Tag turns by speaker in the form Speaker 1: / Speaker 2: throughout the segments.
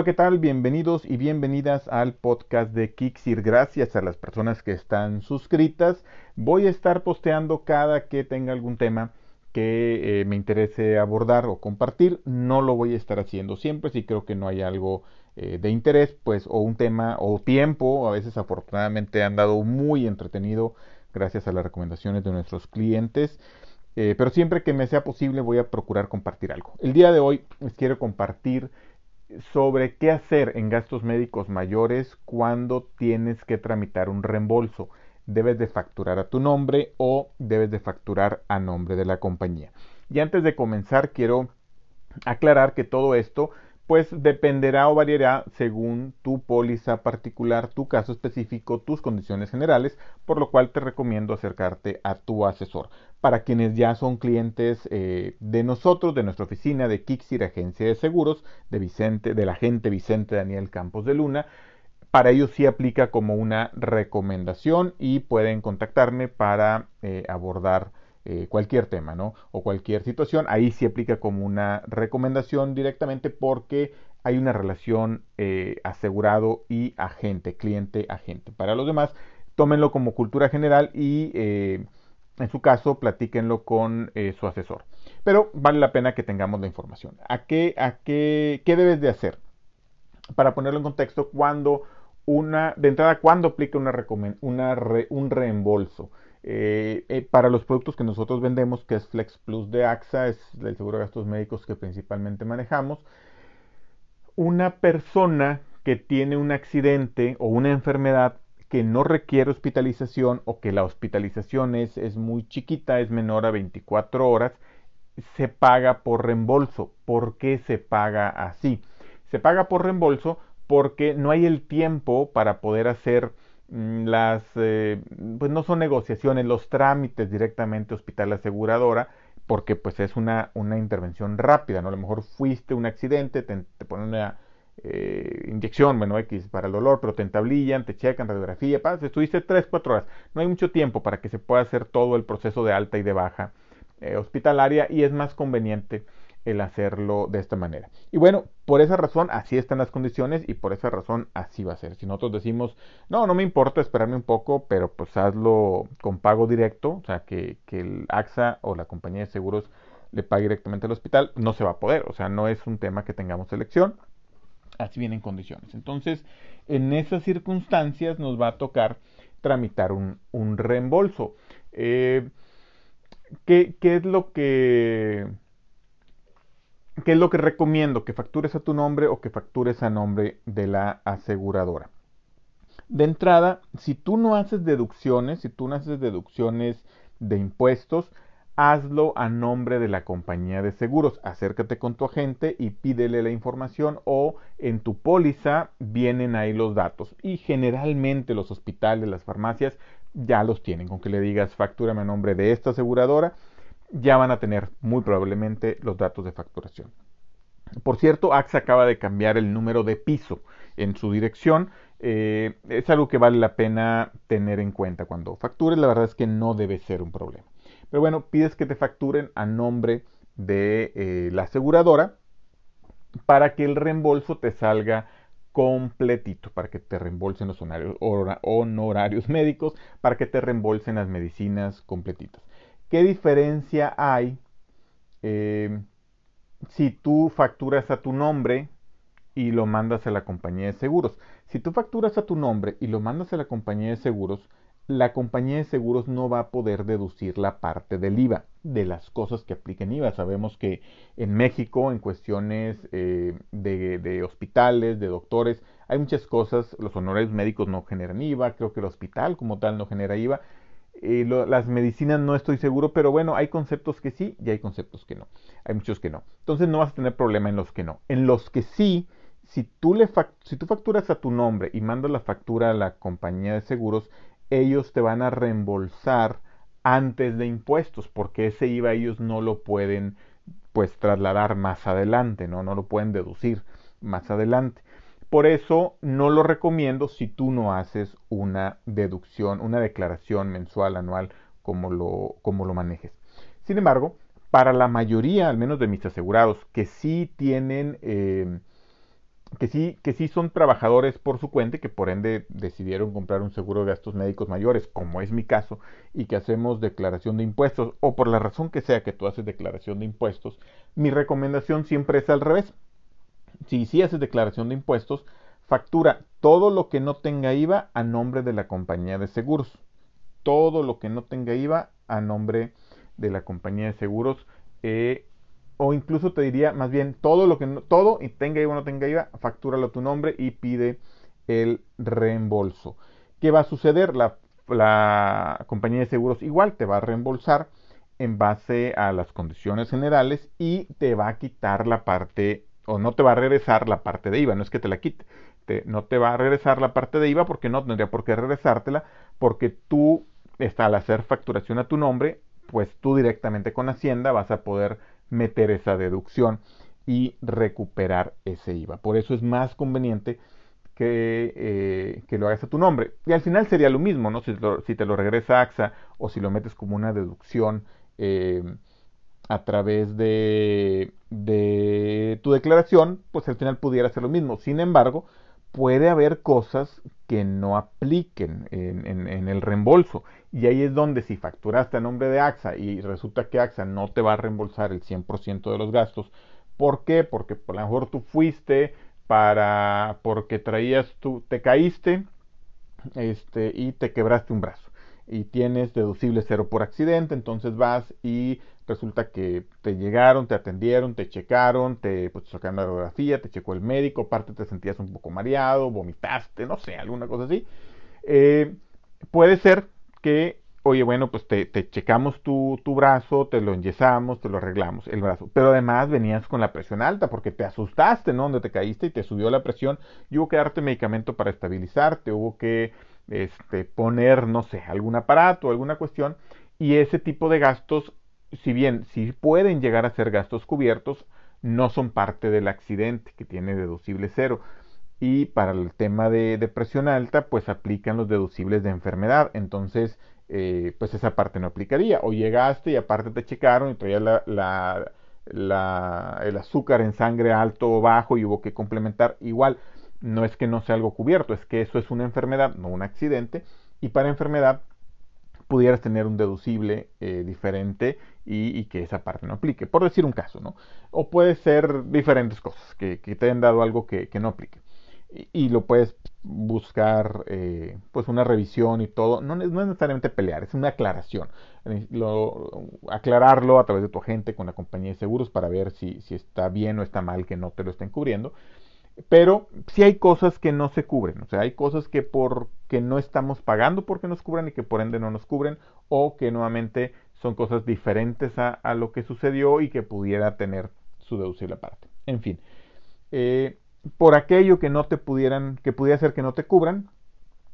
Speaker 1: Hola, ¿qué tal? Bienvenidos y bienvenidas al podcast de Kixir. Gracias a las personas que están suscritas. Voy a estar posteando cada que tenga algún tema que eh, me interese abordar o compartir. No lo voy a estar haciendo siempre si creo que no hay algo eh, de interés, pues, o un tema o tiempo. A veces afortunadamente han dado muy entretenido gracias a las recomendaciones de nuestros clientes. Eh, pero siempre que me sea posible voy a procurar compartir algo. El día de hoy les quiero compartir sobre qué hacer en gastos médicos mayores cuando tienes que tramitar un reembolso. Debes de facturar a tu nombre o debes de facturar a nombre de la compañía. Y antes de comenzar quiero aclarar que todo esto pues dependerá o variará según tu póliza particular, tu caso específico, tus condiciones generales, por lo cual te recomiendo acercarte a tu asesor. Para quienes ya son clientes eh, de nosotros, de nuestra oficina de Kixir, agencia de seguros, de Vicente, del agente Vicente Daniel Campos de Luna, para ellos sí aplica como una recomendación y pueden contactarme para eh, abordar eh, cualquier tema, ¿no? O cualquier situación, ahí sí aplica como una recomendación directamente porque hay una relación eh, asegurado y agente, cliente-agente. Para los demás, tómenlo como cultura general y eh, en su caso platíquenlo con su asesor. Pero vale la pena que tengamos la información. ¿A qué, a qué, qué debes de hacer? Para ponerlo en contexto, cuando una, de entrada, cuando aplica una, un reembolso. Eh, eh, para los productos que nosotros vendemos, que es Flex Plus de AXA, es el seguro de gastos médicos que principalmente manejamos, una persona que tiene un accidente o una enfermedad que no requiere hospitalización o que la hospitalización es, es muy chiquita, es menor a 24 horas, se paga por reembolso. ¿Por qué se paga así? Se paga por reembolso porque no hay el tiempo para poder hacer las, eh, pues no son negociaciones, los trámites directamente hospital aseguradora, porque pues es una, una intervención rápida, ¿no? A lo mejor fuiste un accidente, te, ponen una eh, inyección, bueno, X para el dolor, pero te entablillan, te checan radiografía, estuviste 3, 4 horas. No hay mucho tiempo para que se pueda hacer todo el proceso de alta y de baja eh, hospitalaria y es más conveniente el hacerlo de esta manera. Y bueno, por esa razón así están las condiciones y por esa razón así va a ser. Si nosotros decimos, no, no me importa esperarme un poco, pero pues hazlo con pago directo, o sea, que, que el AXA o la compañía de seguros le pague directamente al hospital, no se va a poder, o sea, no es un tema que tengamos elección, así vienen condiciones. Entonces, en esas circunstancias nos va a tocar tramitar un, un reembolso. Eh, ¿qué, ¿Qué es lo que ¿Qué es lo que recomiendo? Que factures a tu nombre o que factures a nombre de la aseguradora. De entrada, si tú no haces deducciones, si tú no haces deducciones de impuestos, hazlo a nombre de la compañía de seguros. Acércate con tu agente y pídele la información o en tu póliza vienen ahí los datos. Y generalmente los hospitales, las farmacias ya los tienen. Con que le digas factúrame a nombre de esta aseguradora, ya van a tener muy probablemente los datos de facturación. Por cierto, AXA acaba de cambiar el número de piso en su dirección. Eh, es algo que vale la pena tener en cuenta cuando factures. La verdad es que no debe ser un problema. Pero bueno, pides que te facturen a nombre de eh, la aseguradora para que el reembolso te salga completito, para que te reembolsen los honorarios médicos, para que te reembolsen las medicinas completitas. ¿Qué diferencia hay eh, si tú facturas a tu nombre y lo mandas a la compañía de seguros? Si tú facturas a tu nombre y lo mandas a la compañía de seguros, la compañía de seguros no va a poder deducir la parte del IVA de las cosas que apliquen IVA. Sabemos que en México, en cuestiones eh, de, de, hospitales, de doctores, hay muchas cosas, los honores médicos no generan IVA, creo que el hospital como tal no genera IVA, las medicinas no estoy seguro, pero bueno, hay conceptos que sí y hay conceptos que no. Hay muchos que no. Entonces no vas a tener problema en los que no. En los que sí, si tú, le si tú facturas a tu nombre y mandas la factura a la compañía de seguros, ellos te van a reembolsar antes de impuestos, porque ese IVA ellos no lo pueden pues trasladar más adelante, ¿no? No lo pueden deducir más adelante. Por eso no lo recomiendo si tú no haces una deducción, una declaración mensual, anual, como lo, como lo manejes. Sin embargo, para la mayoría, al menos de mis asegurados, que sí tienen eh, que sí, que sí son trabajadores por su cuenta y que por ende decidieron comprar un seguro de gastos médicos mayores, como es mi caso, y que hacemos declaración de impuestos, o por la razón que sea que tú haces declaración de impuestos, mi recomendación siempre es al revés. Si haces declaración de impuestos, factura todo lo que no tenga IVA a nombre de la compañía de seguros. Todo lo que no tenga IVA a nombre de la compañía de seguros. Eh, o incluso te diría más bien todo lo que no, todo y tenga IVA o no tenga IVA, factúralo a tu nombre y pide el reembolso. ¿Qué va a suceder? La, la compañía de seguros igual te va a reembolsar en base a las condiciones generales y te va a quitar la parte o no te va a regresar la parte de IVA, no es que te la quite, te, no te va a regresar la parte de IVA porque no tendría por qué regresártela porque tú está al hacer facturación a tu nombre, pues tú directamente con Hacienda vas a poder meter esa deducción y recuperar ese IVA. Por eso es más conveniente que, eh, que, lo hagas a tu nombre. Y al final sería lo mismo, ¿no? Si, si, te lo regresa AXA o si lo metes como una deducción eh, a través de, de tu declaración, pues al final pudiera ser lo mismo. Sin embargo, puede haber cosas que no apliquen en, el reembolso. Y ahí es donde si facturaste a nombre de AXA y resulta que AXA no te va a reembolsar el 100% de los gastos, ¿por qué? Porque por lo mejor tú fuiste para, porque traías tú, te caíste este, y te quebraste un brazo y tienes deducible cero por accidente, entonces vas y resulta que te llegaron, te atendieron, te checaron, te, pues, sacaron la radiografía, te checó el médico, aparte te sentías un poco mareado, vomitaste, no sé, alguna cosa así. Eh, puede ser que, oye, bueno, pues te, te checamos tu, tu, brazo, te lo enyesamos, te lo arreglamos el brazo, pero además venías con la presión alta porque te asustaste, ¿no? Donde te caíste y te subió la presión y hubo que darte medicamento para estabilizarte, hubo que este, poner, no sé, algún aparato, alguna cuestión, y ese tipo de gastos, si bien si pueden llegar a ser gastos cubiertos, no son parte del accidente que tiene deducible cero. Y para el tema de, presión alta, pues aplican los deducibles de enfermedad. Entonces, eh, pues esa parte no aplicaría. O llegaste y aparte te checaron y traías la, el azúcar en sangre alto o bajo y hubo que complementar igual no es que no sea algo cubierto, es que eso es una enfermedad, no un accidente, y para enfermedad pudieras tener un deducible eh, diferente y, que esa parte no aplique, por decir un caso, ¿no? O puede ser diferentes cosas, que, te hayan dado algo que, no aplique. Y, lo puedes buscar, eh, pues una revisión y todo. No, no, es necesariamente pelear, es una aclaración. Lo, aclararlo a través de tu agente con la compañía de seguros para ver si, si está bien o está mal que no te lo estén cubriendo. Pero sí hay cosas que no se cubren, o sea, hay cosas que porque no estamos pagando porque nos cubran y que por ende no nos cubren, o que nuevamente son cosas diferentes a, lo que sucedió y que pudiera tener su deducible aparte. En fin, eh, por aquello que no te pudieran, que pudiera ser que no te cubran,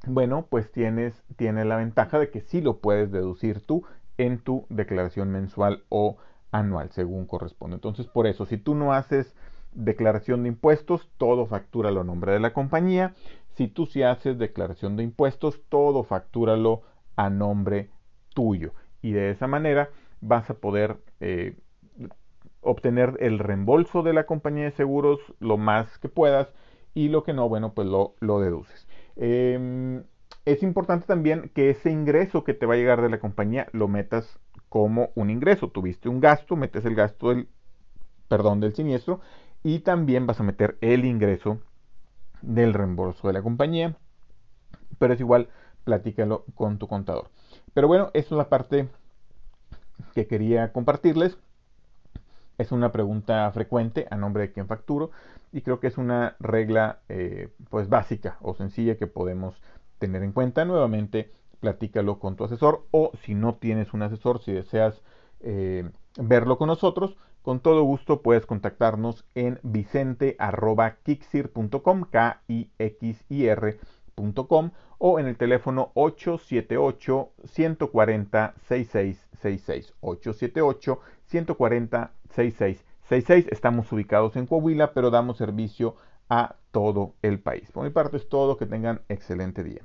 Speaker 1: bueno, pues tienes, tienes la ventaja de que sí lo puedes deducir tú en tu declaración mensual o anual, según corresponde. Entonces, por eso, si tú no haces declaración de impuestos, todo factúralo a nombre de la compañía. Si tú sí haces declaración de impuestos, todo factúralo a nombre tuyo. Y de esa manera vas a poder eh, obtener el reembolso de la compañía de seguros lo más que puedas y lo que no, bueno, pues lo, lo deduces. Em, es importante también que ese ingreso que te va a llegar de la compañía lo metas como un ingreso. Tuviste un gasto, metes el gasto del, perdón, del siniestro y también vas a meter el ingreso del reembolso de la compañía. Pero es igual, platícalo con tu contador. Pero bueno, esa es la parte que quería compartirles. Es una pregunta frecuente a nombre de quien facturo y creo que es una regla eh, pues básica o sencilla que podemos tener en cuenta. Nuevamente, platícalo con tu asesor o si no tienes un asesor, si deseas eh, verlo con nosotros, con todo gusto puedes contactarnos en vicente.kixir.com, k i x i o en el teléfono 878 140 6666 878 140 6666. Estamos ubicados en Coahuila, pero damos servicio a todo el país. Por mi parte es todo, que tengan excelente día.